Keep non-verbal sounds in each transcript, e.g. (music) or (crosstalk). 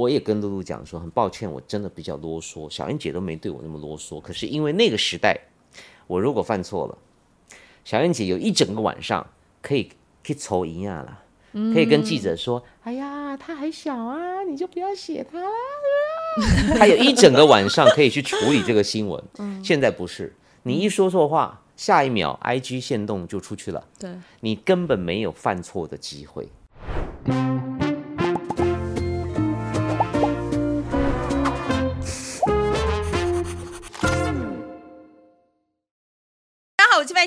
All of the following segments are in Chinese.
我也跟露露讲说，很抱歉，我真的比较啰嗦，小燕姐都没对我那么啰嗦。可是因为那个时代，我如果犯错了，小燕姐有一整个晚上可以可以抽一样啦，可以跟记者说，哎呀，他还小啊，你就不要写他啦。他有一整个晚上可以去处理这个新闻。(laughs) 现在不是，你一说错话，下一秒 IG 限动就出去了，对，你根本没有犯错的机会。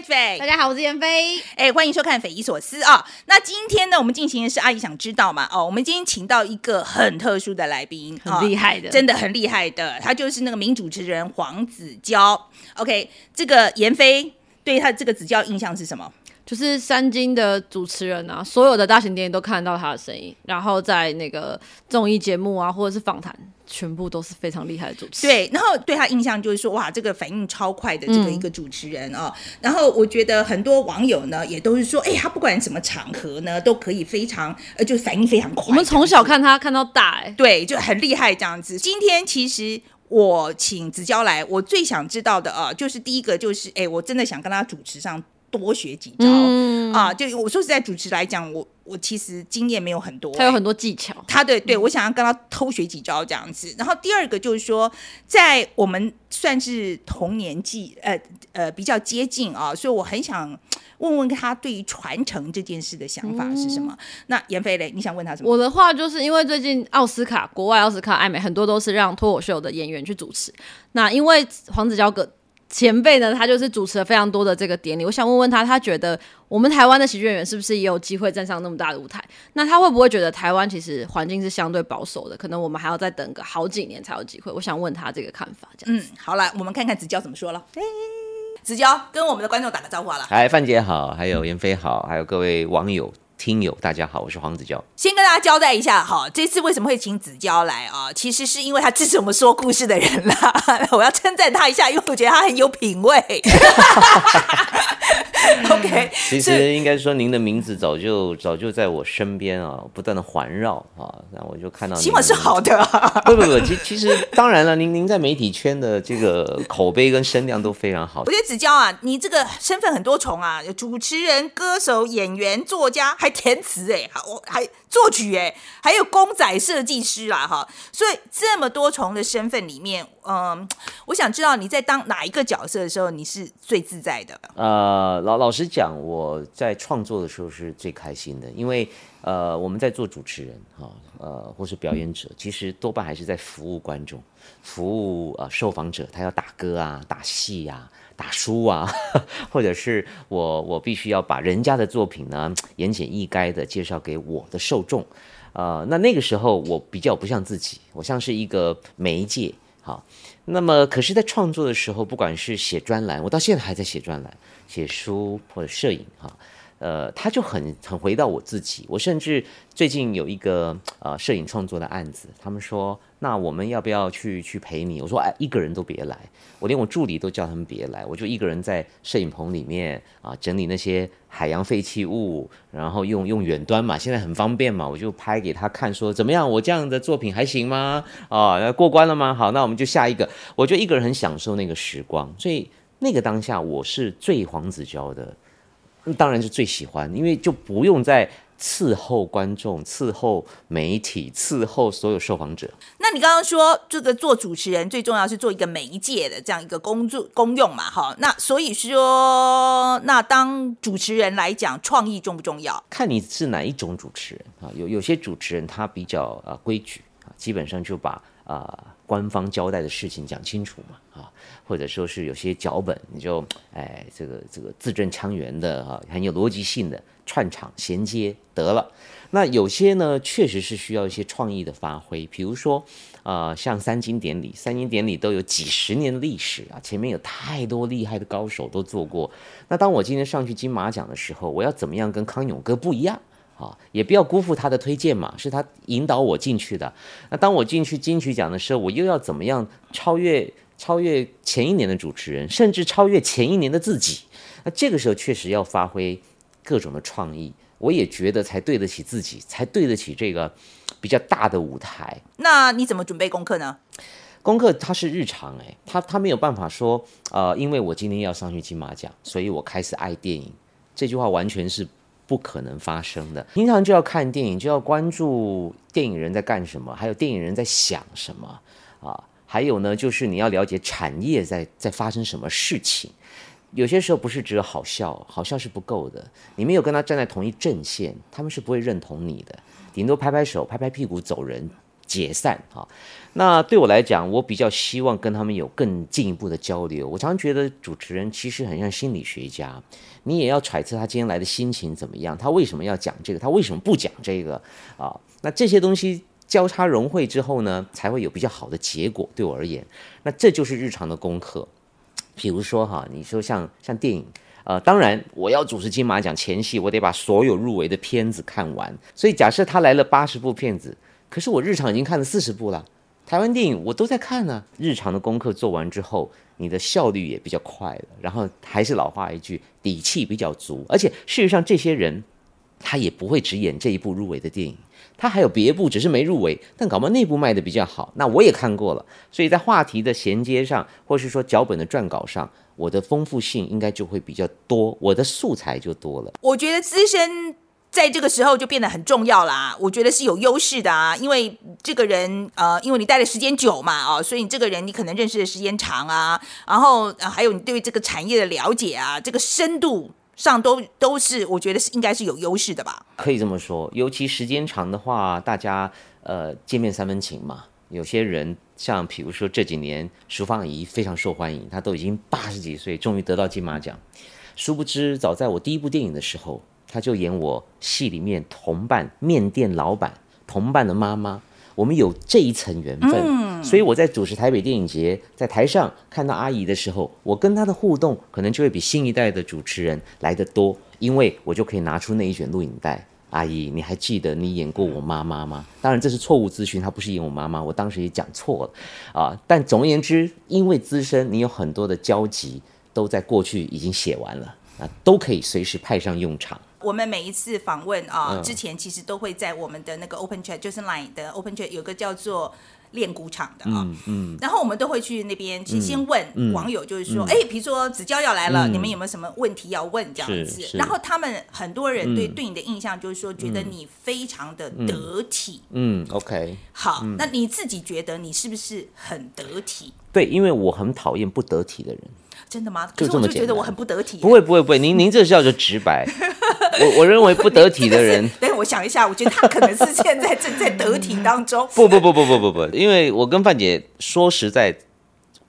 菲大。家好，我是妍飞。哎，欢迎收看《匪夷所思》啊！那今天呢，我们进行的是阿姨想知道嘛？哦，我们今天请到一个很特殊的来宾，很厉害的真的很厉害的，他就是那个名主持人黄子佼。OK，这个妍飞对他这个子佼印象是什么？就是三金的主持人啊，所有的大型电影都看得到他的声音，然后在那个综艺节目啊，或者是访谈，全部都是非常厉害的主持人。对，然后对他印象就是说，哇，这个反应超快的这个嗯一个主持人哦。然后我觉得很多网友呢，也都是说，哎，他不管什么场合呢，都可以非常呃，就反应非常快。我们从小看他看到大、哎，对，就很厉害这样子。今天其实我请子娇来，我最想知道的啊，就是第一个就是，哎，我真的想跟他主持上多学几招、嗯啊。就我说实在，主持来讲，我我其实经验没有很多、他有哎很多技巧。他对对，我想要跟他偷学几招这样子。然后第二个就是说，在我们算是同年纪，呃呃比较接近啊，所以我很想问问他对于传承这件事的想法是什么。那严飞嘞，你想问他什么？我的话就是因为最近奥斯卡国外奥斯卡、艾美很多都是让脱口秀的演员去主持。那因为黄子佼哥前辈呢，他就是主持了非常多的这个典礼。我想问问他，他觉得我们台湾的喜剧演员是不是也有机会站上那么大的舞台？那他会不会觉得台湾其实环境是相对保守的，可能我们还要再等个好几年才有机会？我想问他这个看法，这样。嗯，好了，我们看看子娇怎么说了。子娇跟我们的观众打个招呼好了。嗨，范姐好，还有妍飞好，还有各位网友、听友，大家好，我是黄子佼。先跟大家交代一下哈，这次为什么会请子娇来啊？其实是因为他支持我们说故事的人啦，(laughs) 我要称赞他一下，因为我觉得他很有品味。(laughs) OK，其实应该说，您的名字早就早就在我身边啊，不断的环绕啊，那我就看到。起码是好的、啊。不不不，其其实当然了，您您在媒体圈的这个口碑跟声量都非常好我。觉得子娇啊，你这个身份很多重啊，有主持人、歌手、演员、作家，还填词哎，还我还作曲哎，还有公仔设计师啦哈。所以这么多重的身份里面，嗯，我想知道你在当哪一个角色的时候，你是最自在的。呃，老老实讲，我在创作的时候是最开心的，因为呃，我们在做主持人哈、呃，或是表演者，其实多半还是在服务观众，服务呃受访者，他要打歌啊、打戏啊、打书啊，(laughs) 或者是我我必须要把人家的作品呢言简意赅的介绍给我的受众。呃，那那个时候我比较不像自己，我像是一个媒介。好，那么可是，在创作的时候，不管是写专栏，我到现在还在写专栏、写书或者摄影哈，呃，他就很很回到我自己。我甚至最近有一个呃摄影创作的案子，他们说，那我们要不要去去陪你？我说，哎，一个人都别来，我连我助理都叫他们别来，我就一个人在摄影棚里面啊整理那些海洋废弃物，然后用用远端嘛，现在很方便嘛，我就拍给他看，说怎么样，我这样的作品还行吗？啊，那过关了吗？好，那我们就下一个。我就一个人很享受那个时光，所以那个当下我是最黄子佼的，当然是最喜欢，因为就不用再伺候观众、伺候媒体、伺候所有受访者。那你刚刚说这个做主持人最重要是做一个媒介的这样一个工作功用嘛，哈，那所以说，那当主持人来讲，创意重不重要？看你是哪一种主持人啊，有有些主持人他比较啊规矩啊，基本上就把啊官方交代的事情讲清楚嘛啊，或者说是有些脚本你就哎这个这个字正腔圆的哈、很有逻辑性的串场衔接得了。那有些呢，确实是需要一些创意的发挥，比如说，呃，像三金典礼，三金典礼都有几十年历史啊，前面有太多厉害的高手都做过。那当我今天上去金马奖的时候，我要怎么样跟康永哥不一样？啊，也不要辜负他的推荐嘛，是他引导我进去的。那当我进去金曲奖的时候，我又要怎么样超越超越前一年的主持人，甚至超越前一年的自己？那这个时候确实要发挥各种的创意。我也觉得才对得起自己，才对得起这个比较大的舞台。那你怎么准备功课呢？功课它是日常哎，他他没有办法说，呃，因为我今天要上去金马奖，所以我开始爱电影。这句话完全是不可能发生的。平常就要看电影，就要关注电影人在干什么，还有电影人在想什么啊。还有呢，就是你要了解产业在在发生什么事情。有些时候不是只有好笑，好笑是不够的。你没有跟他站在同一阵线，他们是不会认同你的，顶多拍拍手、拍拍屁股走人。解散啊！那对我来讲，我比较希望跟他们有更进一步的交流。我常常觉得主持人其实很像心理学家，你也要揣测他今天来的心情怎么样，他为什么要讲这个，他为什么不讲这个啊？那这些东西交叉融汇之后呢，才会有比较好的结果。对我而言，那这就是日常的功课。比如说哈，你说像像电影，呃，当然我要主持金马奖前戏，我得把所有入围的片子看完。所以假设他来了八十部片子。可是我日常已经看了四十部了，台湾电影我都在看呢。日常的功课做完之后，你的效率也比较快了。然后还是老话一句，底气比较足。而且事实上，这些人他也不会只演这一部入围的电影，他还有别部，只是没入围，但搞不好那部卖的比较好。那我也看过了，所以在话题的衔接上，或是说脚本的撰稿上，我的丰富性应该就会比较多，我的素材就多了。我觉得资深。在这个时候就变得很重要啦，我觉得是有优势的啊，因为这个人呃，因为你待的时间久嘛，哦，所以你这个人你可能认识的时间长啊，然后还有你对这个产业的了解啊，这个深度上都都是我觉得是应该是有优势的吧。可以这么说，尤其时间长的话，大家呃见面三分情嘛。有些人像比如说这几年淑芳仪非常受欢迎，她都已经八十几岁，终于得到金马奖，殊不知早在我第一部电影的时候。他就演我戏里面同伴面店老板同伴的妈妈，我们有这一层缘分，所以我在主持台北电影节，在台上看到阿姨的时候，我跟她的互动可能就会比新一代的主持人来得多，因为我就可以拿出那一卷录影带。阿姨，你还记得你演过我妈妈吗？当然这是错误资讯，她不是演我妈妈，我当时也讲错了啊。但总而言之，因为资深，你有很多的交集都在过去已经写完了啊，都可以随时派上用场。我们每一次访问啊，之前其实都会在我们的那个 Open Chat，就是 Line 的 Open Chat 有个叫做练鼓场的啊，嗯，然后我们都会去那边，其实先问网友，就是说，哎，比如说子娇要来了，你们有没有什么问题要问这样子？然后他们很多人对对你的印象就是说，觉得你非常的得体。嗯，OK，好，那你自己觉得你是不是很得体？对，因为我很讨厌不得体的人。真的吗？可是我就觉得我很不得体。不会不会不会，您您这是叫做直白。(laughs) 我我认为不得体的人，等我想一下，我觉得他可能是现在正在得体当中。(laughs) 不不不不不不不，因为我跟范姐说实在，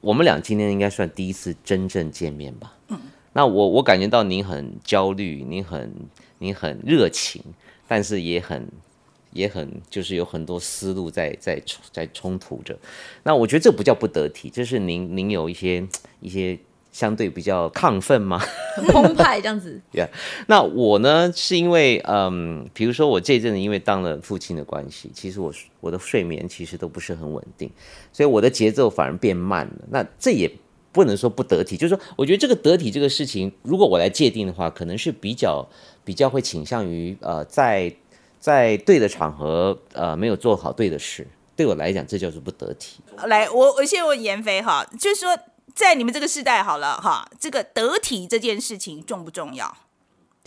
我们俩今天应该算第一次真正见面吧。嗯。那我我感觉到您很焦虑，您很您很热情，但是也很也很就是有很多思路在在在冲突着。那我觉得这不叫不得体，这是您您有一些一些。相对比较亢奋吗？很澎湃这样子。(laughs) 对那我呢，是因为嗯，比如说我这阵子因为当了父亲的关系，其实我我的睡眠其实都不是很稳定，所以我的节奏反而变慢了。那这也不能说不得体，就是说，我觉得这个得体这个事情，如果我来界定的话，可能是比较比较会倾向于呃，在在对的场合呃没有做好对的事，对我来讲，这叫做不得体。来，我我先问严飞哈，就是说。在你们这个时代，好了哈，这个得体这件事情重不重要？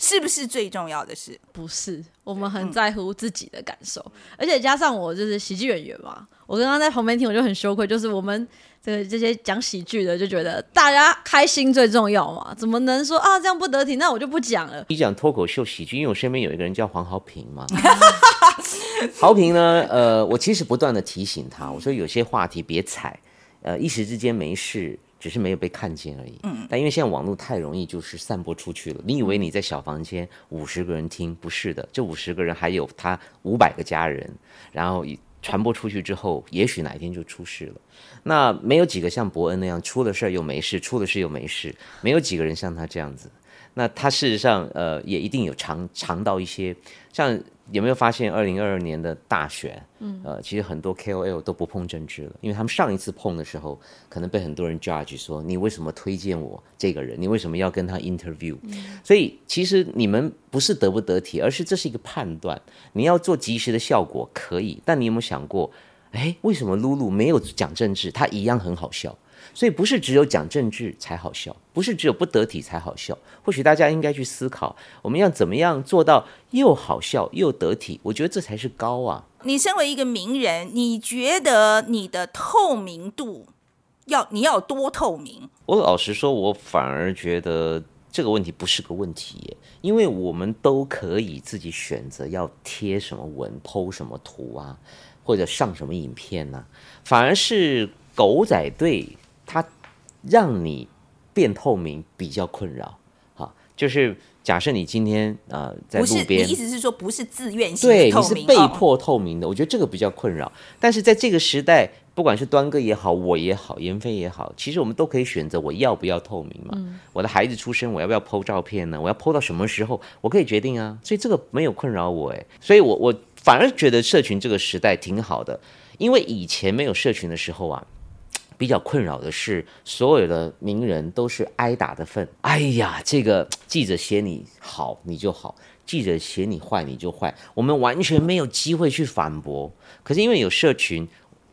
是不是最重要的事？不是，我们很在乎自己的感受，而且加上我就是喜剧演员嘛，我刚刚在旁边听，我就很羞愧，就是我们这个这些讲喜剧的就觉得大家开心最重要嘛，怎么能说啊这样不得体？那我就不讲了。你讲脱口秀喜剧，因为我身边有一个人叫黄豪平嘛，(laughs) 豪平呢，呃，我其实不断的提醒他，我说有些话题别踩，呃，一时之间没事。只是没有被看见而已。嗯，但因为现在网络太容易，就是散播出去了。你以为你在小房间五十个人听，不是的，这五十个人还有他五百个家人，然后传播出去之后，也许哪一天就出事了。那没有几个像伯恩那样出了事儿又没事，出了事又没事，没有几个人像他这样子。那他事实上，呃，也一定有尝尝到一些像有没有发现，二零二二年的大选，嗯，呃，其实很多 KOL 都不碰政治了，因为他们上一次碰的时候，可能被很多人 judge 说，你为什么推荐我这个人？你为什么要跟他 interview？、所以其实你们不是得不得体，而是这是一个判断。你要做及时的效果可以，但你有没有想过，哎，为什么露露没有讲政治，她一样很好笑？所以不是只有讲政治才好笑，不是只有不得体才好笑。或许大家应该去思考，我们要怎么样做到又好笑又得体？我觉得这才是高啊！你身为一个名人，你觉得你的透明度要你要多透明？我老实说，我反而觉得这个问题不是个问题耶，因为我们都可以自己选择要贴什么文、剖什么图啊，或者上什么影片呢、反而是狗仔队它让你变透明比较困扰。好，就是假设你今天呃在路边，你意，思是说不是自愿性对？你是被哦迫透明的，我觉得这个比较困扰。但是在这个时代，不管是端哥也好，我也好，妍飞也好，其实我们都可以选择我要不要透明嘛。我的孩子出生，我要不要 PO 照片呢？我要 PO 到什么时候？我可以决定啊。所以这个没有困扰我哎，所以我我反而觉得社群这个时代挺好的，因为以前没有社群的时候啊。比较困扰的是，所有的名人都是挨打的份。哎呀，这个记者写你好你就好，记者写你坏你就坏，我们完全没有机会去反驳。可是因为有社群，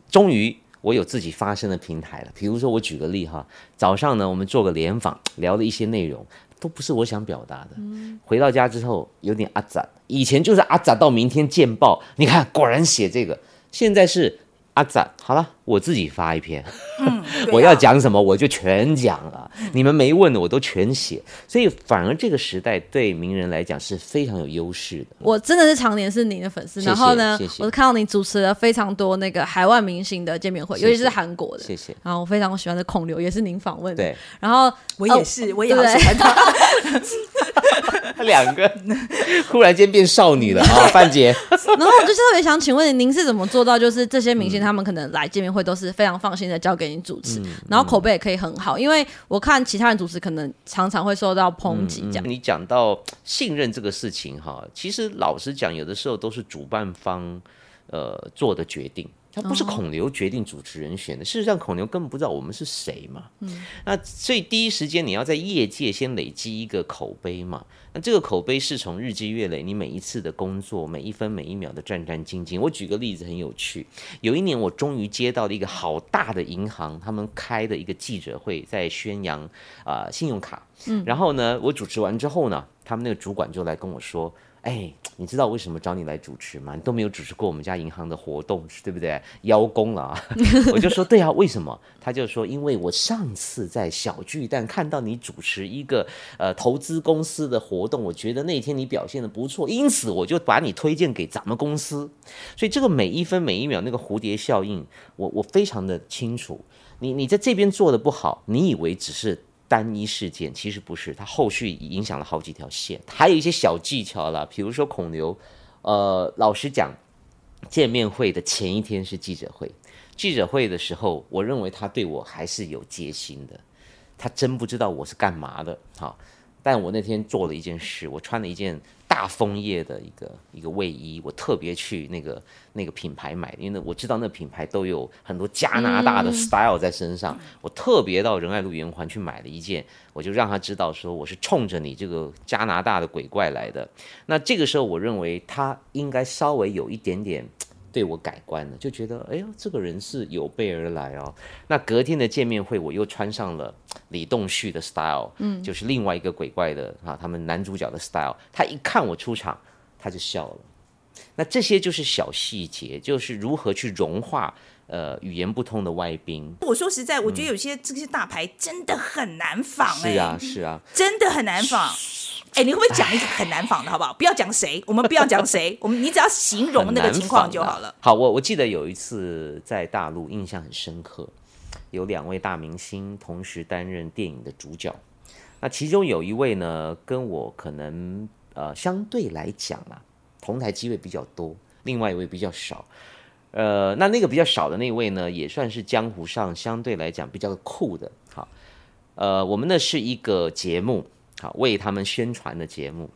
终于我有自己发声的平台了。比如说，我举个例哈，早上呢，我们做个联访，聊了一些内容，都不是我想表达的。回到家之后有点阿杂，以前就是阿杂到明天见报，你看果然写这个，现在是。阿展，好了，我自己发一篇，(laughs) 我啊要讲什么我就全讲了，你们没问的我都全写，所以反而这个时代对名人来讲是非常有优势的。我真的是常年是您的粉丝，谢谢然后呢谢，谢我看到你主持了非常多那个海外明星的见面会，谢谢尤其是韩国的。谢谢。然后我非常喜欢的孔刘也是您访问的，对，然后我也是，我也好对喜欢他。(laughs) (laughs) 两个忽然间变少女了啊，范姐。(laughs) 然后我就特别想请问您，您是怎么做到，就是这些明星他们可能来见面会都是非常放心的交给你主持，然后口碑也可以很好，因为我看其他人主持可能常常会受到抨击这样。你讲到信任这个事情哈，其实老实讲，有的时候都是主办方呃做的决定。他不是孔刘决定主持人选的，事实上孔刘根本不知道我们是谁嘛。嗯，那所以第一时间你要在业界先累积一个口碑嘛。那这个口碑是从日积月累，你每一次的工作，每一分每一秒的战战兢兢。我举个例子很有趣，有一年我终于接到了一个好大的银行，他们开的一个记者会，在宣扬啊、信用卡。嗯，然后呢，我主持完之后呢，他们那个主管就来跟我说。哎，你知道为什么找你来主持吗？你都没有主持过我们家银行的活动，对不对？邀功了啊！(laughs) 我就说对啊，为什么？他就说，因为我上次在小巨蛋看到你主持一个呃投资公司的活动，我觉得那天你表现的不错，因此我就把你推荐给咱们公司。所以这个每一分每一秒那个蝴蝶效应，我我非常的清楚。你你在这边做的不好，你以为只是单一事件，其实不是，它后续影响了好几条线，还有一些小技巧了，比如说孔刘，呃，老实讲，见面会的前一天是记者会，记者会的时候，我认为他对我还是有戒心的，他真不知道我是干嘛的，好，但我那天做了一件事，我穿了一件大枫叶的一个一个卫衣，我特别去那个那个品牌买，因为我知道那品牌都有很多加拿大的 style 在身上，我特别到仁爱路圆环去买了一件，我就让他知道说我是冲着你这个加拿大的鬼怪来的。那这个时候，我认为他应该稍微有一点点。对我改观了，就觉得哎呦，这个人是有备而来哦。那隔天的见面会，我又穿上了李栋旭的 style，嗯，就是另外一个鬼怪的啊，他们男主角的 style。他一看我出场，他就笑了。那这些就是小细节，就是如何去融化呃语言不通的外宾。我说实在，我觉得有些这些大牌真的很难仿、哎，是啊，是啊，真的很难仿。哎，你会不会讲一个很难仿的，好不好？不要讲谁，我们不要讲谁，(laughs) 我们你只要形容那个情况就好了。好，我我记得有一次在大陆印象很深刻，有两位大明星同时担任电影的主角。那其中有一位呢，跟我可能呃相对来讲啊，同台机会比较多，另外一位比较少。呃，那那个比较少的那位呢，也算是江湖上相对来讲比较酷的。好，呃，我们呢是一个节目，好为他们宣传的节目。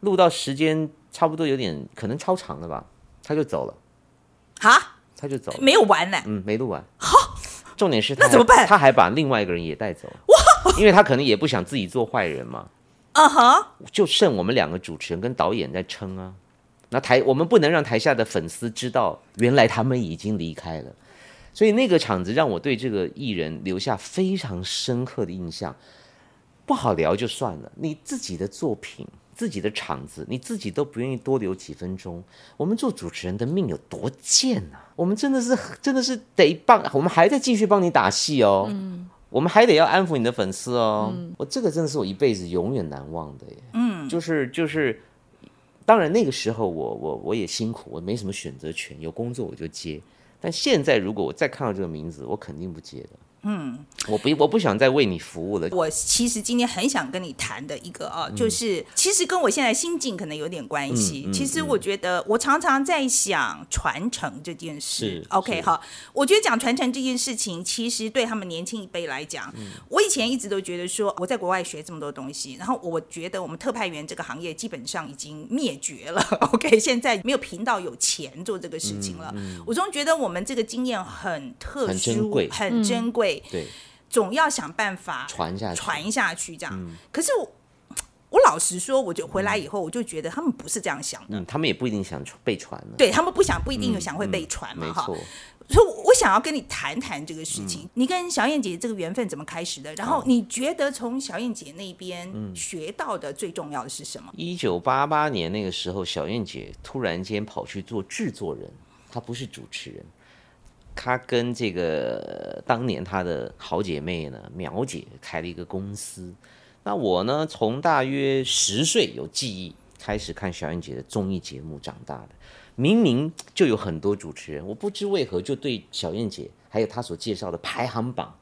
录到时间差不多有点可能超长了吧，他就走了，哈，他就走了，没有完呢。嗯，没录完。好重点是 (laughs) 他那怎么办他还把另外一个人也带走，哇！因为他可能也不想自己做坏人嘛，(laughs) 嗯哼，就剩我们两个主持人跟导演在撑啊。那台我们不能让台下的粉丝知道，原来他们已经离开了。所以那个场子让我对这个艺人留下非常深刻的印象。不好聊就算了，你自己的作品、自己的场子，你自己都不愿意多留几分钟。我们做主持人的命有多贱啊！我们真的是真的是得帮，我们还在继续帮你打戏哦。我们还得要安抚你的粉丝哦。我这个真的是我一辈子永远难忘的耶。嗯，就是就是，当然那个时候我我我也辛苦，我没什么选择权，有工作我就接。但现在如果我再看到这个名字，我肯定不接的。嗯，我不我不想再为你服务了。我其实今天很想跟你谈的一个啊，就是其实跟我现在心境可能有点关系。嗯嗯其实我觉得我常常在想传承这件事是。OK 是哈，我觉得讲传承这件事情，其实对他们年轻一辈来讲，我以前一直都觉得说我在国外学这么多东西，然后我觉得我们特派员这个行业基本上已经灭绝了。(laughs) OK，现在没有频道有钱做这个事情了。我总觉得我们这个经验很特殊，很珍贵很珍贵。对，总要想办法传下去传下去这样。可是我我老实说，我就回来以后，我就觉得他们不是这样想的。嗯，他们也不一定想传被传了。对他们不想不一定有想会被传嘛，哈。所以，我想要跟你谈谈这个事情。你跟小燕姐这个缘分怎么开始的？然后，你觉得从小燕姐那边学到的最重要的是什么？一九八八年那个时候，小燕姐突然间跑去做制作人，她不是主持人。她跟这个当年她的好姐妹呢，苗姐开了一个公司。那我呢，从大约十岁有记忆开始看小燕姐的综艺节目长大的。明明就有很多主持人，我不知为何就对小燕姐还有她所介绍的排行榜，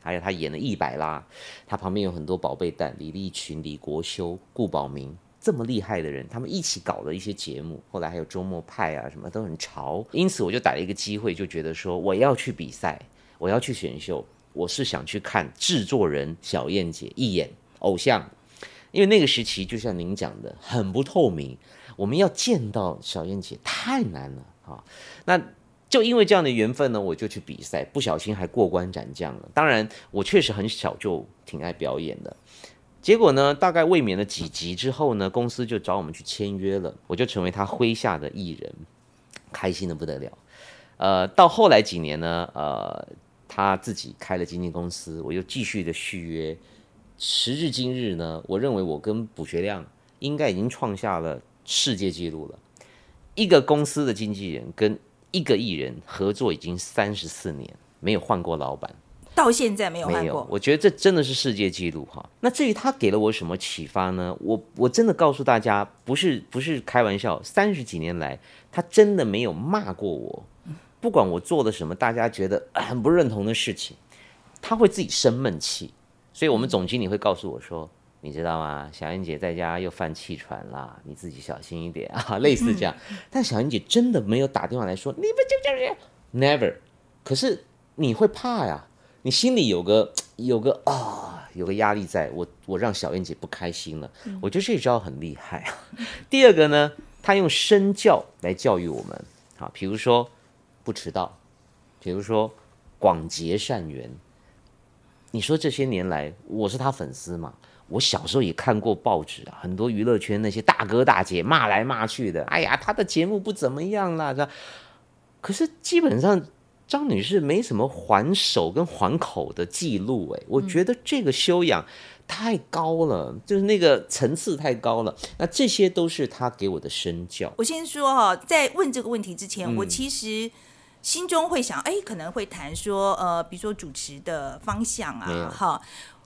还有她演的一百啦，她旁边有很多宝贝蛋，李立群、李国修、顾宝明这么厉害的人，他们一起搞了一些节目，后来还有周末派啊，什么都很潮。因此我就逮了一个机会，就觉得说我要去比赛，我要去选秀，我是想去看制作人小燕姐一眼偶像，因为那个时期就像您讲的，很不透明。我们要见到小燕姐太难了啊！那就因为这样的缘分呢，我就去比赛，不小心还过关斩将了。当然，我确实很小就挺爱表演的。结果呢，大概未免了几集之后呢，公司就找我们去签约了，我就成为他麾下的艺人，开心的不得了。呃，到后来几年呢，呃，他自己开了经纪公司，我又继续的续约。时至今日呢，我认为我跟卜学亮应该已经创下了世界纪录了。一个公司的经纪人跟一个艺人合作已经三十四年，没有换过老板。到现在没有换没有过，，我觉得这真的是世界纪录哈。那至于他给了我什么启发呢？我我真的告诉大家，不是不是开玩笑，三十几年来，他真的没有骂过我，不管我做了什么，大家觉得呃很不认同的事情，他会自己生闷气。所以我们总经理会告诉我说。你知道吗？小燕姐在家又犯气喘啦，你自己小心一点啊，(laughs) 类似这样。(laughs) 但小燕姐真的没有打电话来说，你们就这样，never。可是你会怕呀，你心里有个 (tsk) 有个啊，有个压力在，我我让小燕姐不开心了，我觉得这招很厉害啊。(laughs) 第二个呢，他用身教来教育我们，啊，比如说不迟到，比如说广结善缘。你说这些年来，我是他粉丝嘛？我小时候也看过报纸啊，很多娱乐圈那些大哥大姐骂来骂去的，哎呀，他的节目不怎么样啦，这。可是基本上张女士没什么还手跟还口的记录，哎，我觉得这个修养太高了，就是那个层次太高了。那这些都是她给我的身教。我先说哈，在问这个问题之前，嗯我其实心中会想，哎，可能会谈说，呃，比如说主持的方向啊，哈，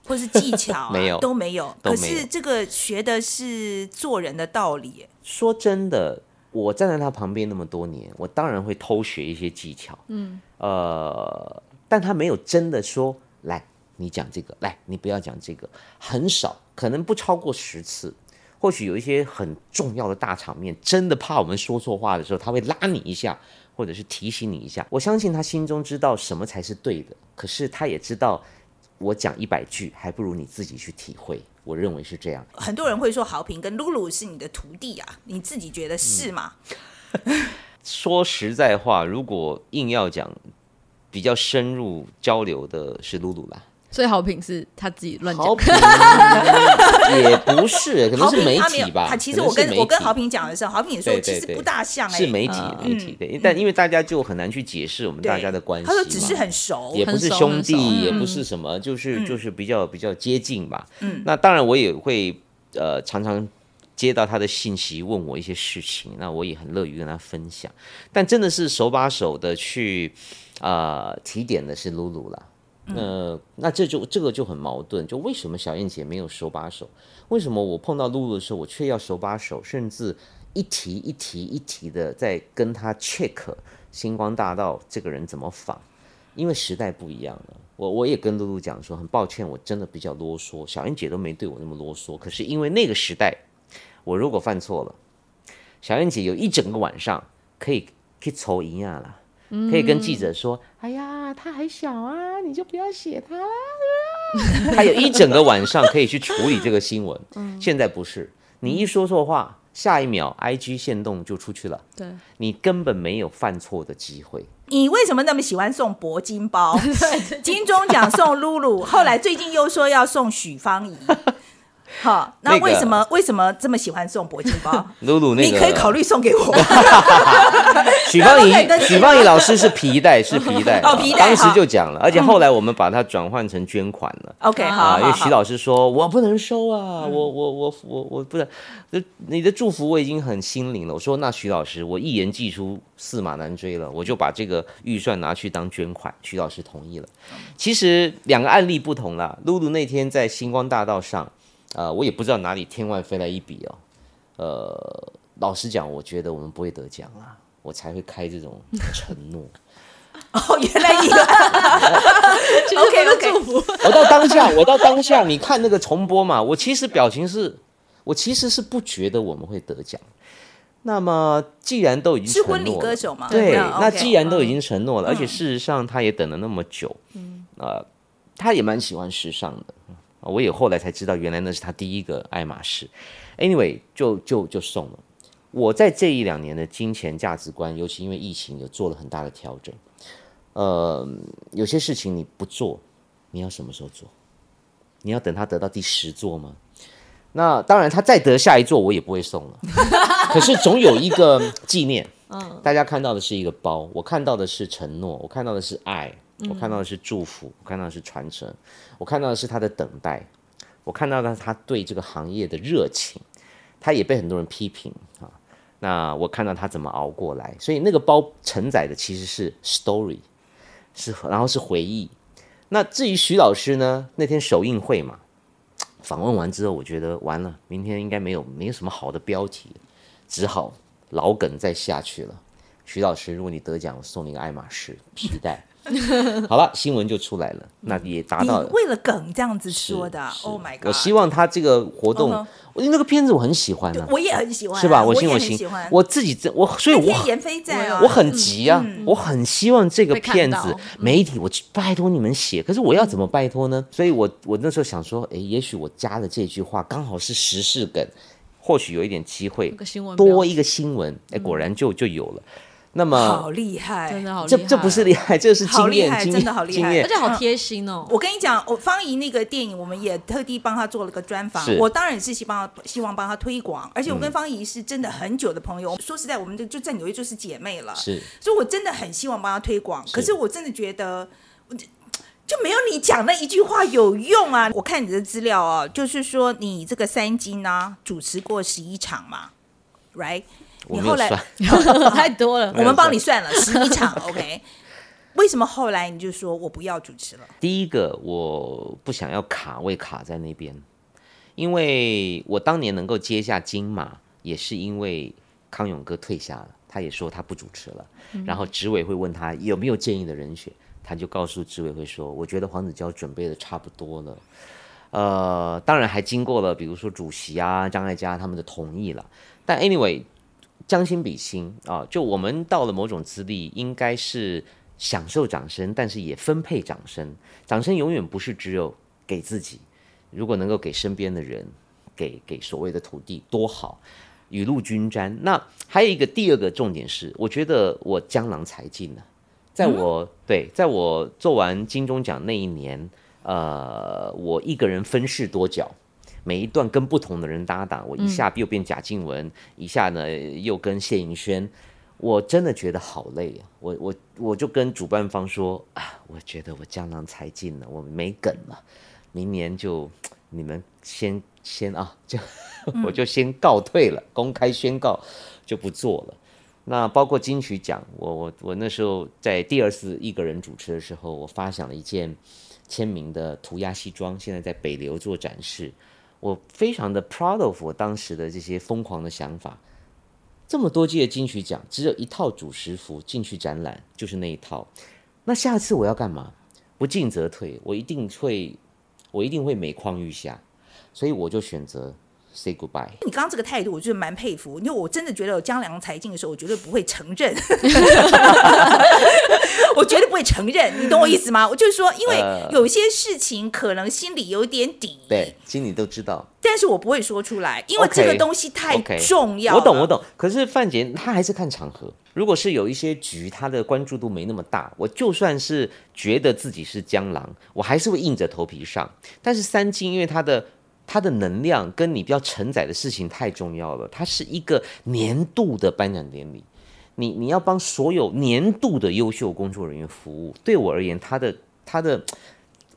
或是技巧啊，(laughs) 没有都没有。可是这个学的是做人的道理，说真的，我站在他旁边那么多年，我当然会偷学一些技巧，嗯，呃，但他没有真的说来你讲这个，来你不要讲这个，很少，可能不超过十次。或许有一些很重要的大场面，真的怕我们说错话的时候，他会拉你一下，或者是提醒你一下。我相信他心中知道什么才是对的，可是他也知道我讲一百句，还不如你自己去体会。我认为是这样。很多人会说豪平跟露露是你的徒弟啊，你自己觉得是吗？说实在话，如果硬要讲，比较深入交流的是露露啦。所以好评是他自己乱讲好。评也不是，可能是媒体吧。他其实我跟我跟好评讲的时候，好评也说其实不大像哎，是媒体嗯媒体对，但因为大家就很难去解释我们大家的关系他说。只是很熟，也不是兄弟，也嗯不是什么，就是就是比较比较接近吧。嗯那当然我也会呃常常接到他的信息，问我一些事情，那我也很乐于跟他分享。但真的是手把手的去啊、呃提点的是露露啦。那那这就这个就很矛盾，就为什么小燕姐没有手把手？为什么我碰到露露的时候，我却要手把手，甚至一题一题一题的在跟她 check 星光大道这个人怎么仿？因为时代不一样了。我我也跟露露讲说，很抱歉，我真的比较啰嗦，小燕姐都没对我那么啰嗦。可是因为那个时代，我如果犯错了，小燕姐有一整个晚上可以可以抽一样啦，可以跟记者说：“哎呀，他还小啊，你就不要写他啦。(laughs) ”他有一整个晚上可以去处理这个新闻。现在不是，你一说错话，下一秒 IG 限动就出去了，对，你根本没有犯错的机会。你为什么那么喜欢送铂金包？(laughs) 金钟奖送露露，(laughs) 后来最近又说要送许芳宜。好，那那个为什么、为什么这么喜欢送铂金包？露露那个，你可以考虑送给我。许芳宜 (laughs) 许芳宜老师是皮带，是皮带，哦皮带当时就讲了，而且后来我们把它转换成捐款了。OK，好因为徐老师说，我不能收啊，我我我我我不能，就你的祝福我已经很心领了。我说那徐老师，我一言既出，驷马难追了，我就把这个预算拿去当捐款。徐老师同意了。其实两个案例不同啦，露露那天在星光大道上，呃，我也不知道哪里天外飞来一笔哦，呃，老实讲，我觉得我们不会得奖啦，我才会开这种 (laughs) 承诺。哦，原来你 OK OK 祝福。我到当下，我到当下，你看那个重播嘛，我其实表情是，我其实是不觉得我们会得奖。那么既然都已经是婚礼承诺歌手嘛？对，嗯那既然都已经承诺了，而且事实上他也等了那么久，嗯，呃，他也蛮喜欢时尚的。啊我也后来才知道，原来那是他第一个爱马仕。Anyway，就就就送了。我在这一两年的金钱价值观，尤其因为疫情，有做了很大的调整。呃，有些事情你不做，你要什么时候做？你要等他得到第十座吗？那当然，他再得下一座，我也不会送了。(laughs) 可是总有一个纪念。嗯，大家看到的是一个包，我看到的是承诺，我看到的是爱，我看到的是祝福，我看到的是传承，我看到的是他的等待，我看到的是他对这个行业的热情。他也被很多人批评啊，那我看到他怎么熬过来，所以那个包承载的其实是 story，是然后是回忆。那至于徐老师呢，那天首映会嘛，访问完之后，我觉得完了，明天应该没有没有什么好的标题，只好老梗再下去了。徐老师，如果你得奖，我送你个爱马仕皮带。(laughs) 好了，新闻就出来了，那也达到了。为了梗这样子说的，Oh my god！我希望他这个活动我那个片子我很喜欢啊，我也很喜欢啊，是吧？我也心我心很喜欢，，我自己这我，所以我我很急啊，我很希望这个片子媒体，我拜托你们写，可是我要怎么拜托呢？所以我我那时候想说，哎，也许我加了这句话刚好是时事梗，或许有一点机会多一个新闻，哎，果然就就有了。那么好厉害，真的好厉害，这这不是厉害，这是好厉经验，经害真的好厉害而且好贴心哦。我跟你讲，我方怡那个电影，我们也特地帮她做了个专访。我当然也是希望希望帮她推广，而且我跟嗯方怡是真的很久的朋友。说实在，我们就就在纽约就是姐妹了，是所以我真的很希望帮她推广。可是我真的觉得，我就就没有你讲那一句话有用啊！我看你的资料啊，就是说你这个三金呢、主持过十一场嘛，right？我没有你后来算，(laughs) 太多了我。们帮你算了十一场，OK？为什么后来你就说我不要主持了？第一个，我不想要卡位卡在那边，因为我当年能够接下金马，也是因为康永哥退下了，他也说他不主持了。然后执委会问他有没有建议的人选，他就告诉执委会说，我觉得黄子佼准备的差不多了。呃，当然还经过了比如说主席啊、张艾嘉他们的同意了，但 anyway，将心比心啊，就我们到了某种资历，应该是享受掌声，但是也分配掌声。掌声永远不是只有给自己，如果能够给身边的人，给给所谓的土地，多好，雨露均沾。那还有一个第二个重点是，我觉得我江郎才尽了。在我、对，在我做完金钟奖那一年，呃，我一个人分饰多角。每一段跟不同的人搭档，我一下又变贾静雯，一下呢又跟谢盈萱，我真的觉得好累啊！我我我就跟主办方说啊，我觉得我江郎才尽了，我没梗了，明年就你们先先啊，(laughs) 就我就先告退了，公开宣告就不做了。那包括金曲奖，我我我那时候在第二次一个人主持的时候，我发想了一件签名的涂鸦西装，现在在北流做展示。我非常的 proud of 我当时的这些疯狂的想法。这么多届金曲奖，只有一套主持服进去展览，就是那一套。那下次我要干嘛？不进则退，我一定会，我一定会每况愈下。所以我就选择 say goodbye。你刚刚这个态度，我就是蛮佩服，因为我真的觉得江郎才尽的时候，我绝对不会承认。(laughs) 我绝对不会承认，你懂我意思吗？我就是说，因为有些事情可能心里有点底，对，心里都知道，但是我不会说出来，因为这个东西太重要。我懂，我懂。可是范姐她还是看场合，如果是有一些局，她的关注度没那么大，我就算是觉得自己是江郎，我还是会硬着头皮上。但是三金，因为他的它的能量跟你比较承载的事情太重要了，它是一个年度的颁奖典礼。你你要帮所有年度的优秀工作人员服务，对我而言，它的它的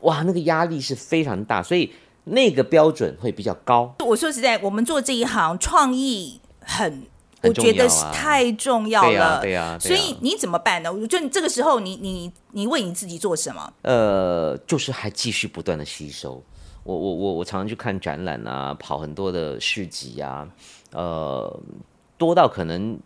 哇，那个压力是非常大，所以那个标准会比较高。我说实在，我们做这一行，创意很，我觉得是太重要了，对呀，所以你怎么办呢？我觉得这个时候，你你你为你自己做什么？呃，就是还继续不断的吸收。我我我我常常去看展览啊，跑很多的市集啊，呃，多到可能。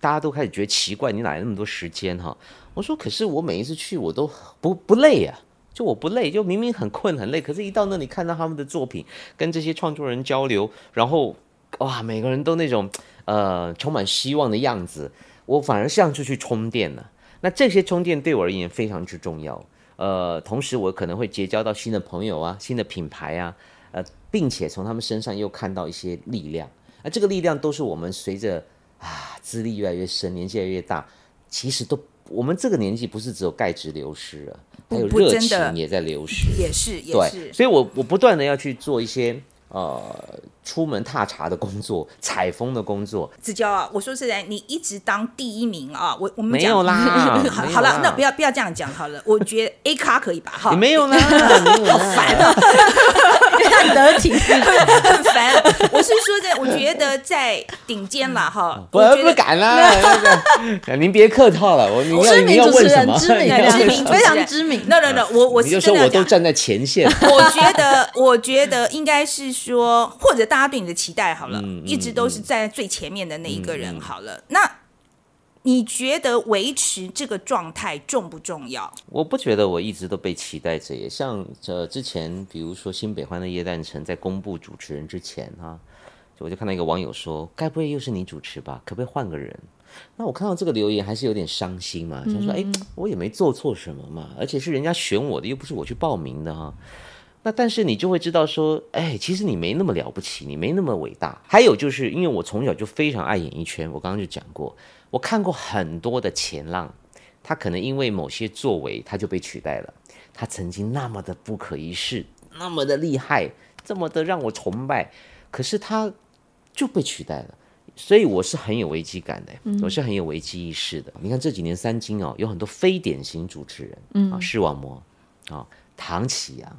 大家都开始觉得奇怪，你哪来那么多时间哈？我说，可是我每一次去我都不不累呀，就我不累，就明明很困很累，可是一到那里看到他们的作品，跟这些创作人交流，然后哇，每个人都那种呃充满希望的样子，我反而像是去充电了。那这些充电对我而言非常之重要。呃，同时我可能会结交到新的朋友啊，新的品牌啊，呃，并且从他们身上又看到一些力量。那这个力量都是我们随着。啊，资历越来越深，年纪越来越大，其实都我们这个年纪不是只有钙质流失了，还有热情也在流失，也是，也是。所以我我不断的要去做一些呃。出门踏查的工作，采风的工作。子娇啊，我说实在，你一直当第一名啊，我我们没有啦。(laughs) 好了，那不要不要这样讲好了。我觉得 A 卡可以吧？哈，你没有啦，(laughs) 好烦啊，(laughs) 很得体，很烦。我是说在，我觉得在顶尖了哈。我不敢啦，(laughs) 您别客套了，我你要 (laughs) 你要问什么？知名知名非常知名。No No No，我我就说我都站在前线。(laughs) 我觉得我觉得应该是说，或者大。大家对你的期待好了，一直都是在最前面的那一个人好了。那你觉得维持这个状态重不重要？我不觉得我一直都被期待着，也像这之前，比如说新北欢的叶诞城在公布主持人之前哈，我就看到一个网友说：“该不会又是你主持吧？可不可以换个人？”那我看到这个留言还是有点伤心嘛，想说：“哎，我也没做错什么嘛，而且是人家选我的，又不是我去报名的哈。”那但是你就会知道说，哎，其实你没那么了不起，你没那么伟大。还有就是因为我从小就非常爱演艺圈，我刚刚就讲过，我看过很多的前浪，他可能因为某些作为他就被取代了。他曾经那么的不可一世，那么的厉害，这么的让我崇拜，可是他就被取代了。所以我是很有危机感的，我是很有危机意识的。你看这几年三金哦，有很多非典型主持人，嗯啊，视网膜啊，唐启阳。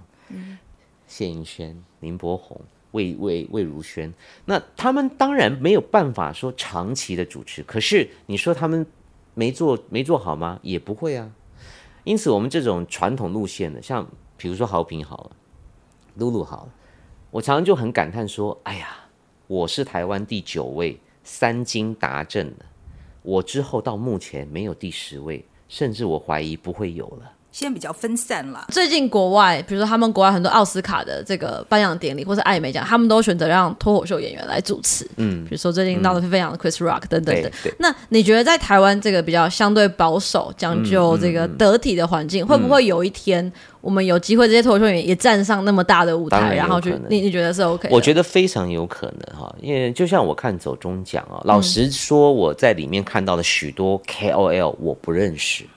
谢盈萱、林柏宏、魏魏魏如萱，那他们当然没有办法说长期的主持，可是你说他们没做没做好吗？也不会啊。因此，我们这种传统路线的，像比如说豪平好了，露露好了，我常常就很感叹说：“哎呀，我是台湾第九位三金达阵的，我之后到目前没有第十位，甚至我怀疑不会有了。”现在比较分散了。最近国外，比如说他们国外很多奥斯卡的这个颁奖典礼或是艾美奖，他们都选择让脱口秀演员来主持。嗯，比如说最近闹得沸沸扬的 Chris Rock 等等的。那你觉得在台湾这个比较相对保守、讲究这个得体的环境，会不会有一天我们有机会这些脱口秀演员也站上那么大的舞台，然后去你你觉得是 OK？我觉得非常有可能哈，因为就像我看走中奖啊，老实说我在里面看到的许多 KOL 我不认识。嗯，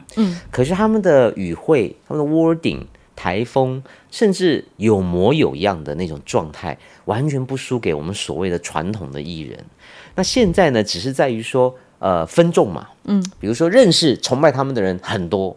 可是他们的语汇、他们的 wording、台风，甚至有模有样的那种状态，完全不输给我们所谓的传统的艺人。那现在呢，只是在于说，呃，分众嘛，嗯，比如说认识、崇拜他们的人很多，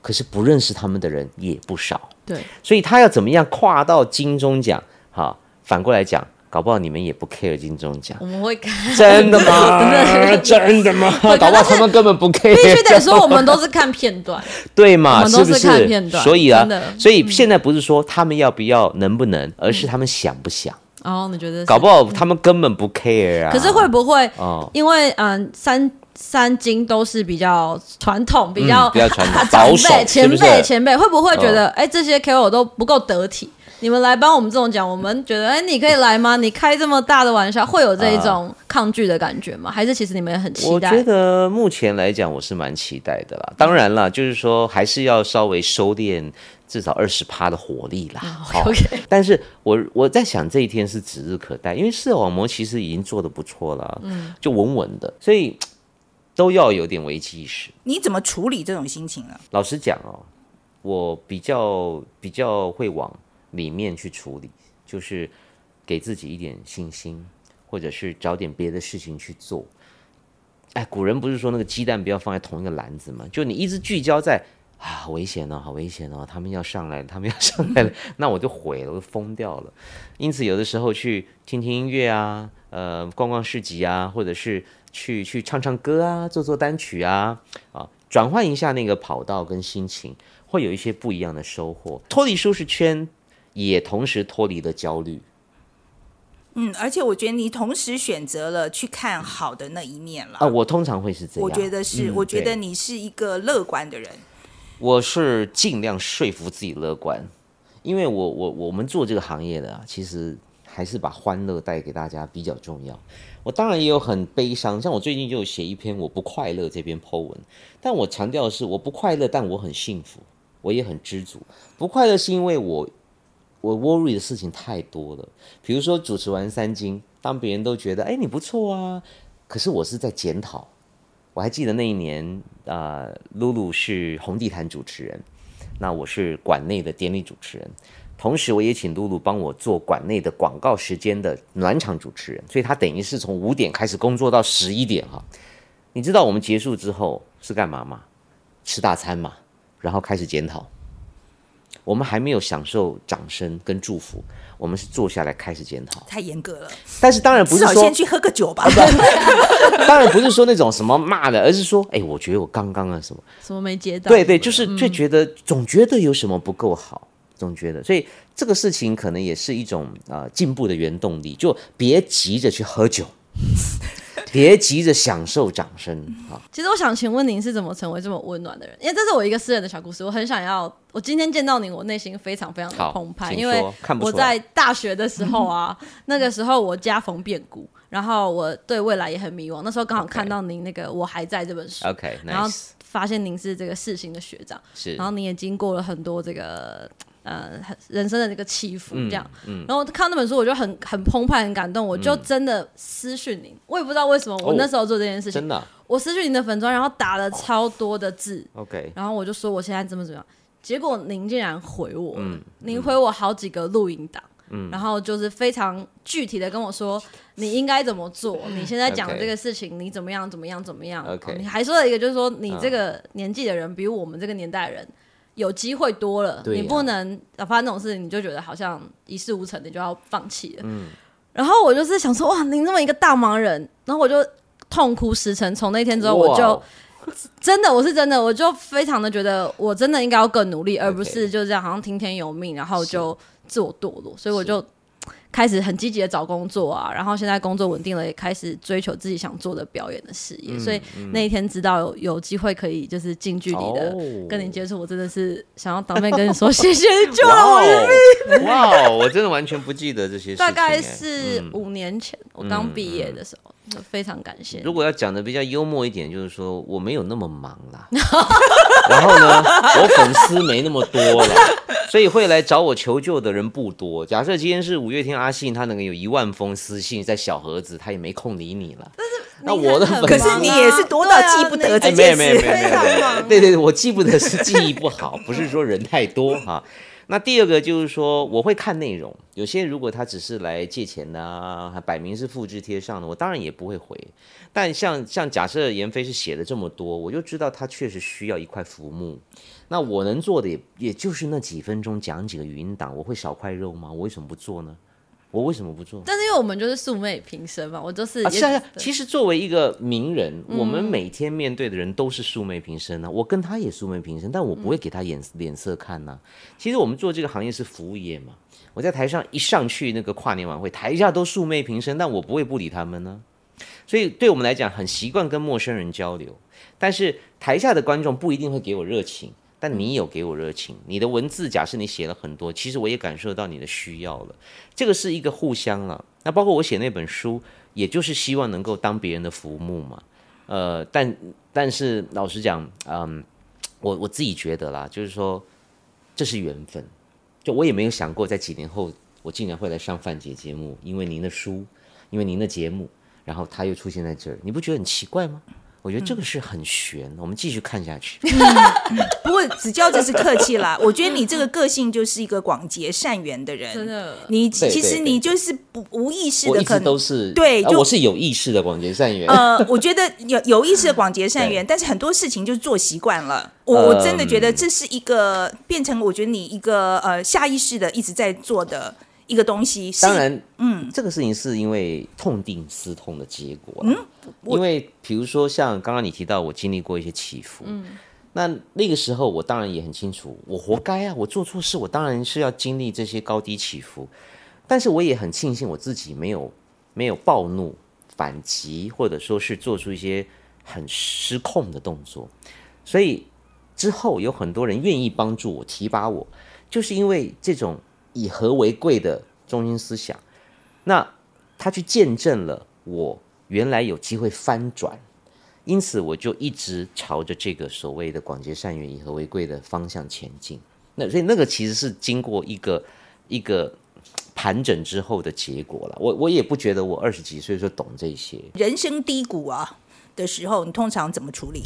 可是不认识他们的人也不少。对，所以他要怎么样跨到金钟奖？哈，反过来讲。搞不好你们也不 care 金钟奖，我们会看。真的吗？(laughs) 真的吗？搞不好他们根本不 care。必须得说，我们都是看片段，(laughs) 对嘛？是不是？所以啊，所以现在不是说他们要不要、能不能，而是他们想不想。哦，你觉得？搞不好他们根本不 care 啊。可是会不会？哦，因为嗯，三三金都是比较传统，比较比较传统，(laughs) 保守，前辈前辈会不会觉得，哎，这些 KOL 都不够得体？你们来帮我们这种讲，我们觉得，哎，你可以来吗？你开这么大的玩笑，会有这一种抗拒的感觉吗？还是其实你们也很期待？我觉得目前来讲，我是蛮期待的啦。当然了，就是说还是要稍微收敛至少二十趴的火力啦。OK，但是我我在想这一天是指日可待，因为视网膜其实已经做的不错了，嗯，就稳稳的，所以都要有点危机意识。你怎么处理这种心情呢？老实讲哦，我比较比较会往。里面去处理，就是给自己一点信心，或者是找点别的事情去做。哎，古人不是说那个鸡蛋不要放在同一个篮子吗？就你一直聚焦在啊，危险哦，好危险哦，他们要上来，他们要 (laughs) 上来了，那我就毁了，我就疯掉了。因此，有的时候去听听音乐啊，呃，逛逛市集啊，或者是去去唱唱歌啊，做做单曲啊，啊，转换一下那个跑道跟心情，会有一些不一样的收获，脱离舒适圈。也同时脱离了焦虑。嗯，而且我觉得你同时选择了去看好的那一面了。啊，我通常会是这样。我觉得是，我觉得你是一个乐观的人。我是尽量说服自己乐观，因为我我我们做这个行业的啊，其实还是把欢乐带给大家比较重要。我当然也有很悲伤，像我最近就写一篇我不快乐这篇 po 文，但我强调的是我不快乐，但我很幸福，我也很知足。不快乐是因为我。我 worry 的事情太多了，比如说主持完三金，当别人都觉得哎你不错啊，可是我是在检讨。我还记得那一年啊，露露是红地毯主持人，那我是馆内的典礼主持人，同时我也请露露帮我做馆内的广告时间的暖场主持人，所以她等于是从五点开始工作到十一点哈。你知道我们结束之后是干嘛吗？吃大餐嘛，然后开始检讨。我们还没有享受掌声跟祝福，我们是坐下来开始检讨。太严格了，但是当然不是说先去喝个酒吧。当然不是说那种什么骂的，而是说，哎，我觉得我刚刚啊什么什么没接到。对对，就是就觉得总觉得有什么不够好，总觉得，所以这个事情可能也是一种啊进步的原动力。就别急着去喝酒。别急着享受掌声啊！其实我想请问您是怎么成为这么温暖的人？因为这是我一个私人的小故事，我很想要。我今天见到您，我内心非常非常的澎湃，因为我在大学的时候啊，(laughs) 那个时候我家逢变故，然后我对未来也很迷惘。那时候刚好看到您那个《我还在》这本书，OK，然后发现您是这个世新的学长，是，然后您也经过了很多这个。呃，人生的那个起伏，这样，然后看那本书，我就很很澎湃，很感动，我就真的私讯您，我也不知道为什么，我那时候做这件事情，真的，我私讯您的粉砖，然后打了超多的字，OK，然后我就说我现在怎么怎么样，结果您竟然回我，您回我好几个录音档，然后就是非常具体的跟我说 (laughs) 你应该怎么做，(laughs) 你现在讲的这个事情你怎么样怎么样怎么样，OK，你还说了一个就是说你这个年纪的人比我们这个年代人。有机会多了，你不能发生这种事情，你就觉得好像一事无成，你就要放弃了。嗯，然后我就是想说，哇，您这么一个大忙人，然后我就痛哭失声。从那天之后，我就真的，我是真的，我就非常的觉得，我真的应该要更努力，而不是就这样好像听天由命，然后就自我堕落。所以我就开始很积极的找工作啊，然后现在工作稳定了，也开始追求自己想做的表演的事业。所以那一天知道有有机会可以就是近距离的哦跟你接触，我真的是想要当面跟你说谢谢你救了我命。哦，哇哦，我真的完全不记得这些事情。(laughs) 大概哎是嗯五年前，我刚毕业的时候，就非常感谢。如果要讲的比较幽默一点，就是说我没有那么忙啦，(laughs) 然后呢，我粉丝没那么多了，所以会来找我求救的人不多。假设今天是五月天阿信，他能够有一万封私信在小盒子，他也没空理你了。那我的粉丝可是你也是多到记不得这件事。有没有没有没有非常没有忙对对对，我记不得是记忆不好，不是说人太多哈。那第二个就是说，我会看内容。有些如果他只是来借钱的，还摆明是复制贴上的，我当然也不会回。但像像假设严飞是写的这么多，我就知道他确实需要一块浮木。那我能做的也也就是那几分钟讲几个语音档，我会少块肉吗？我为什么不做呢？我为什么不做？但是因为我们就是素昧平生嘛，我就是啊，是其实作为一个名人，我们每天面对的人都是素昧平生呢、我跟他也素昧平生，但我不会给他眼脸色看呐、其实我们做这个行业是服务业嘛，我在台上一上去那个跨年晚会，台下都素昧平生，但我不会不理他们呢、所以对我们来讲，很习惯跟陌生人交流，但是台下的观众不一定会给我热情。但你有给我热情，你的文字假设你写了很多，其实我也感受到你的需要了，这个是一个互相了。那包括我写那本书，也就是希望能够当别人的浮木嘛。呃，但但是老实讲，嗯，我我自己觉得啦，就是说这是缘分。就我也没有想过，在几年后我竟然会来上范姐节目，因为您的书，因为您的节目，然后他又出现在这儿，你不觉得很奇怪吗？我觉得这个是很悬。我们继续看下去。不过子娇这是客气啦，我觉得你这个个性就是一个广结善缘的人，真的你其实你就是不无意识我一直的可能都是对我是有意识的广结善缘。呃，(laughs) 我觉得有有意识的广结善缘，但是很多事情就是做习惯了。我我真的觉得这是一个变成我觉得你一个呃下意识的一直在做的一个东西。当，然，嗯，这个事情是因为痛定思痛的结果。嗯，因为比如说像刚刚你提到，我经历过一些起伏，嗯，那那个时候我当然也很清楚，我活该啊，我做错事，我当然是要经历这些高低起伏。但是我也很庆幸我自己没有没有暴怒反击，或者说是做出一些很失控的动作。所以之后有很多人愿意帮助我、提拔我，就是因为这种以和为贵的中心思想。那他去见证了我原来有机会翻转，因此我就一直朝着这个所谓的广结善缘、以和为贵的方向前进。那所以那个其实是经过一个一个盘整之后的结果了。我我也不觉得我二十几岁就懂这些，人生低谷啊的时候，你通常怎么处理？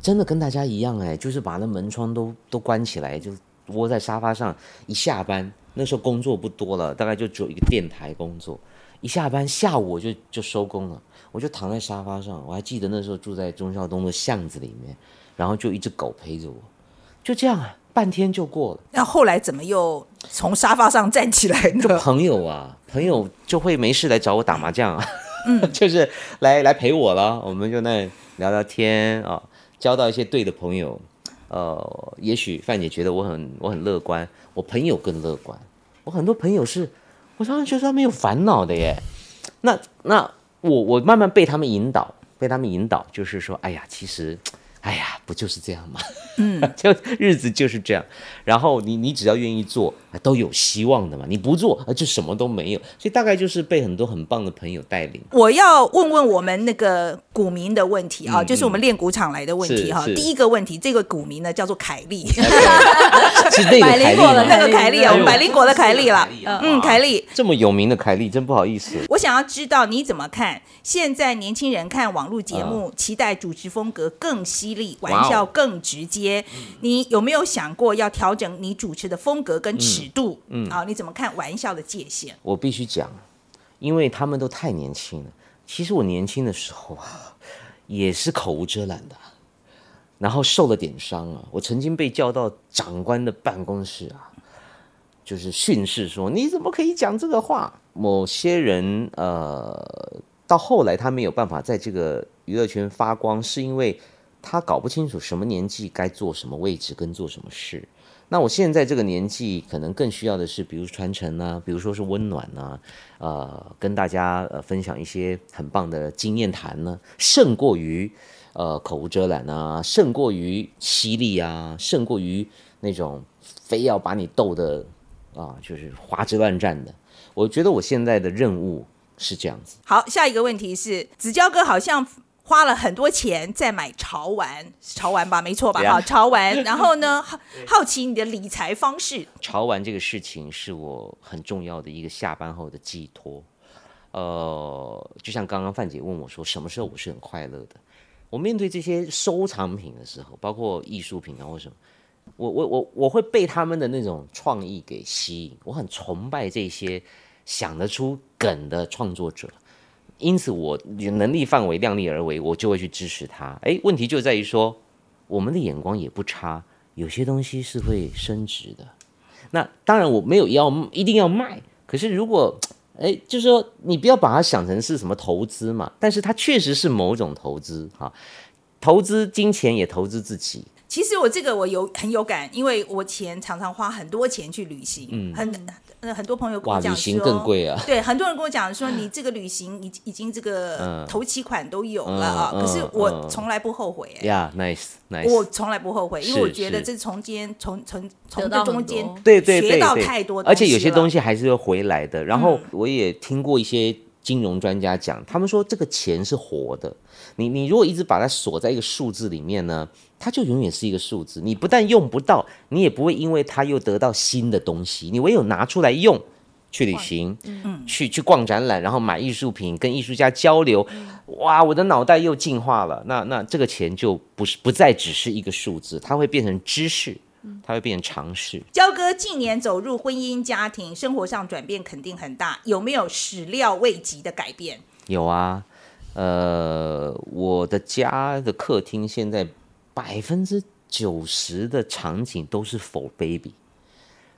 真的跟大家一样哎，就是把那门窗都都关起来，就窝在沙发上。一下班那时候工作不多了，大概就只有一个电台工作。一下班下午我就就收工了，我就躺在沙发上。我还记得那时候住在忠孝东的巷子里面，然后就一只狗陪着我，就这样啊，半天就过了。那后来怎么又从沙发上站起来呢？(laughs) 朋友啊，朋友就会没事来找我打麻将啊，嗯，(laughs) 就是来来陪我了，我们就那聊聊天啊，交到一些对的朋友。呃，也许范姐觉得我很我很乐观，我朋友更乐观。我很多朋友是，我常常觉得他没有烦恼的耶。那那我我慢慢被他们引导，被他们引导，就是说，哎呀，其实，哎呀，不就是这样吗？嗯，(laughs) 就日子就是这样。然后你你只要愿意做，啊都有希望的嘛。你不做，啊就什么都没有。所以大概就是被很多很棒的朋友带领。我要问问我们那个股民的问题啊，(laughs) 就是我们练鼓场来的问题哈。第一个问题，这个股民呢叫做凯莉，(laughs) 是那个百灵凯莉吗？果的凯那个凯莉啊，我们百灵果的凯莉啦是凯莉啊，嗯，凯莉。这么有名的凯莉，真不好意思。我想要知道你怎么看现在年轻人看网络节目，期待主持风格更犀利，玩笑更直接。你有没有想过要调整你主持的风格跟尺度？嗯，啊，你怎么看玩笑的界限？我必须讲，因为他们都太年轻了。其实我年轻的时候啊，也是口无遮拦的，然后受了点伤啊。我曾经被叫到长官的办公室啊，就是训斥说：“你怎么可以讲这个话？”某些人呃，到后来他没有办法在这个娱乐圈发光，是因为他搞不清楚什么年纪该做什么位置跟做什么事。那我现在这个年纪，可能更需要的是，比如传承啊，比如说是温暖啊，呃，跟大家呃分享一些很棒的经验谈呢，胜过于呃口无遮拦啊，胜过于犀利啊，胜过于那种非要把你逗的啊，就是花枝乱颤的。我觉得我现在的任务是这样子。好，下一个问题是，子娇哥好像花了很多钱在买潮玩，潮玩吧，没错吧好，潮玩。然后呢，(laughs) 好好奇你的理财方式。潮玩这个事情是我很重要的一个下班后的寄托。呃，就像刚刚范姐问我说，什么时候我是很快乐的？我面对这些收藏品的时候，包括艺术品啊或什么，我我我我会被他们的那种创意给吸引，我很崇拜这些想得出梗的创作者。因此，我能力范围量力而为，我就会去支持他。诶，问题就在于说，我们的眼光也不差，有些东西是会升值的。那当然我没有要一定要卖，可是如果哎，就是说你不要把它想成是什么投资嘛，但是它确实是某种投资哈，投资金钱也投资自己，其实我这个我有很有感，因为我钱常常花很多钱去旅行，很呃很多朋友跟，我讲说，旅行更贵啊，(laughs) 对，很多人跟我讲说，你这个旅行已已经这个嗯。头期款都有了啊，嗯可是我从来不后悔、哎。呀、nice nice，我从来不后悔，因为我觉得是。这从间从从从这中间对对对学到太多而且有些东西西还是会回来的。然后我也听过一些金融专家讲，他们说这个钱是活的，你你如果一直把它锁在一个数字里面呢，它就永远是一个数字。你不但用不到，你也不会因为它又得到新的东西。你唯有拿出来用。去旅行，去去逛展览，然后买艺术品，跟艺术家交流，哇，我的脑袋又进化了。那那这个钱就不是不再只是一个数字，它会变成知识，它会变成常识。焦哥近年走入婚姻家庭，生活上转变肯定很大，有没有始料未及的改变？有啊，呃，我的家的客厅现在百分之九十的场景都是否 baby。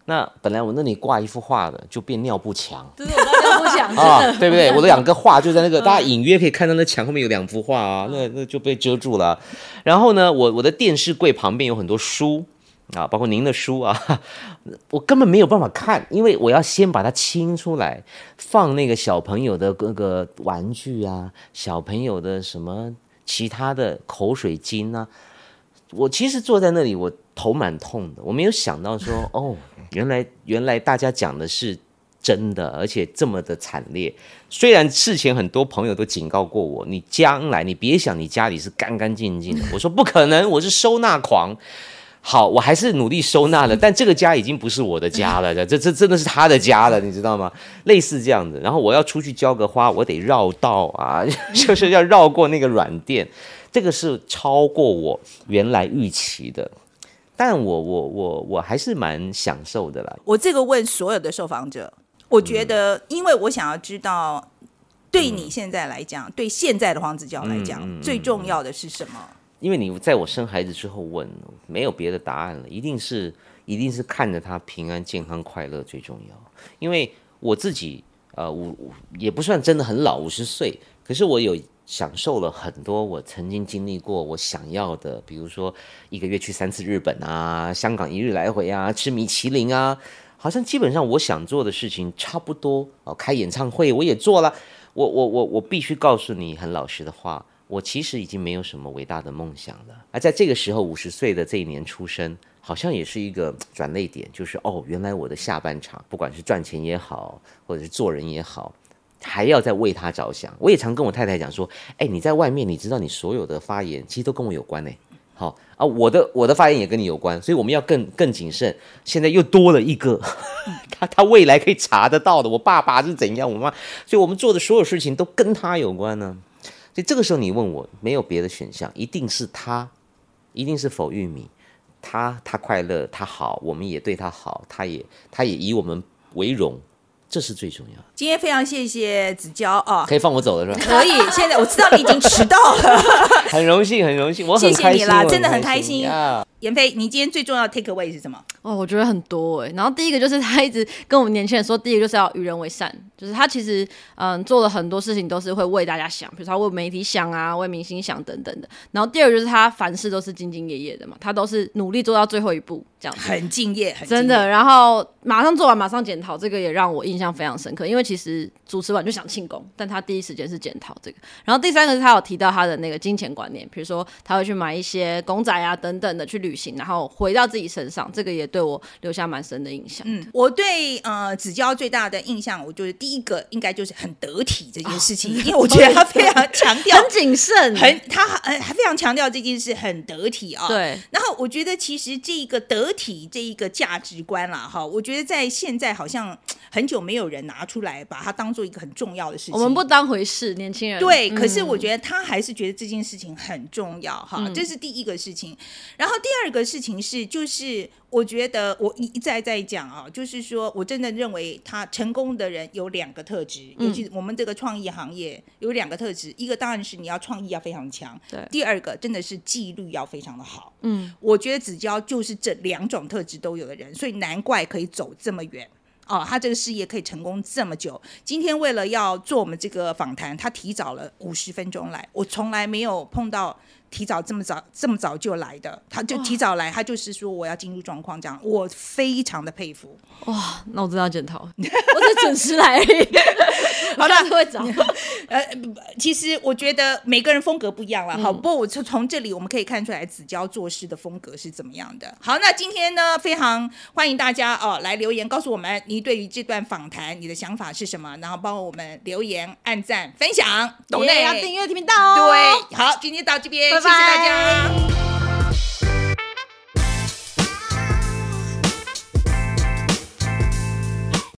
那本来我那里挂一幅画的，就变尿布墙这是我刚刚不想真啊，对不对？(laughs) 我的两个画就在那个，大家隐约可以看到那墙后面有两幅画啊，那那就被遮住了。然后呢，我我的电视柜旁边有很多书啊，包括您的书啊，我根本没有办法看，因为我要先把它清出来，放那个小朋友的各个玩具啊，小朋友的什么其他的口水巾啊。我其实坐在那里，我头蛮痛的，我没有想到说，哦，原来原来大家讲的是真的，而且这么的惨烈。虽然事前很多朋友都警告过我，你将来你别想你家里是干干净净的。我说不可能，我是收纳狂。好，我还是努力收纳了，(laughs) 但这个家已经不是我的家了，这这真的是他的家了，你知道吗？类似这样子。然后我要出去浇个花，我得绕道啊，(laughs) 就是要绕过那个软垫，这个是超过我原来预期的。但我我我我还是蛮享受的啦。我这个问所有的受访者，我觉得，因为我想要知道，对你现在来讲，对现在的黄子佼来讲，最重要的是什么？因为你在我生孩子之后问，没有别的答案了，一定是一定是看着他平安、健康、快乐最重要。因为我自己呃，我也不算真的很老，五十岁，可是我有享受了很多我曾经经历过我想要的，比如说一个月去三次日本啊，香港一日来回啊，吃米其林啊，好像基本上我想做的事情差不多哦，开演唱会我也做了。我我我我必须告诉你很老实的话，我其实已经没有什么伟大的梦想了。而在这个时候，五十岁的这一年出生，好像也是一个转泪点，就是哦，原来我的下半场，不管是赚钱也好，或者是做人也好，还要再为他着想。我也常跟我太太讲说，哎，你在外面，你知道你所有的发言其实都跟我有关呢。好啊，我的我的发言也跟你有关，所以我们要更更谨慎。现在又多了一个，(laughs) 他他未来可以查得到的，我爸爸是怎样，我妈，所以我们做的所有事情都跟他有关呢。所以这个时候你问我，没有别的选项，一定是他，一定是否玉米，他他快乐，他好，我们也对他好，他也他也以我们为荣，这是最重要的。今天非常谢谢子娇啊。可以放我走了是吧？(laughs) 可以，现在我知道你已经迟到了，(laughs) 很荣幸，很荣幸，我很谢谢开心，我你啦真的很开开心呀。妍飞，你今天最重要的 take away 是什么？哦，我觉得很多哎、然后第一个就是他一直跟我们年轻人说，第一个就是要与人为善，就是他其实嗯做了很多事情都是会为大家想，比如说他为媒体想啊，为明星想等等的。然后第二个就是他凡事都是兢兢业业的嘛，他都是努力做到最后一步这样子。很敬业，很敬业真的，然后马上做完马上检讨，这个也让我印象非常深刻。因为其实主持完就想庆功，但他第一时间是检讨这个。然后第三个是他有提到他的那个金钱观念，比如说他会去买一些公仔啊等等的去旅行，然后回到自己身上，这个也对我留下蛮深的印象。嗯，我对呃子娇最大的印象，我就是第一个应该就是很得体这件事情，因为我觉得他非常强调 (laughs) 很谨慎，很他很还非常强调这件事很得体啊、对。然后我觉得其实这一个得体这一个价值观啦，哈，我觉得在现在好像很久没有人拿出来把它当做一个很重要的事情。我们不当回事，年轻人对，嗯可是我觉得他还是觉得这件事情很重要哈，嗯这是第一个事情。然后第二个事情是，就是我觉得我一一再再讲啊，就是说我真的认为他成功的人有两个特质，嗯尤其我们这个创意行业有两个特质，一个当然是你要创意要非常强，对第二个真的是纪律要非常的好。嗯，我觉得子娇就是这两种特质都有的人，所以难怪可以走这么远。哦，他这个事业可以成功这么久。今天为了要做我们这个访谈，他提早了五十分钟来，我从来没有碰到提早这么早这么早就来的。他就提早来，他就是说我要进入状况，这样我非常的佩服。哇，那我真的要检讨，(laughs) 我只准时来而已。(laughs) 好的，会早。呃，(laughs) 其实我觉得每个人风格不一样了，好，不过我从从这里我们可以看出来子娇做事的风格是怎么样的。好，那今天呢，非常欢迎大家哦来留言告诉我们你对于这段访谈你的想法是什么，然后帮我们留言、按赞、分享，懂的也要订阅频道哦。对，好，今天到这边，谢谢大家。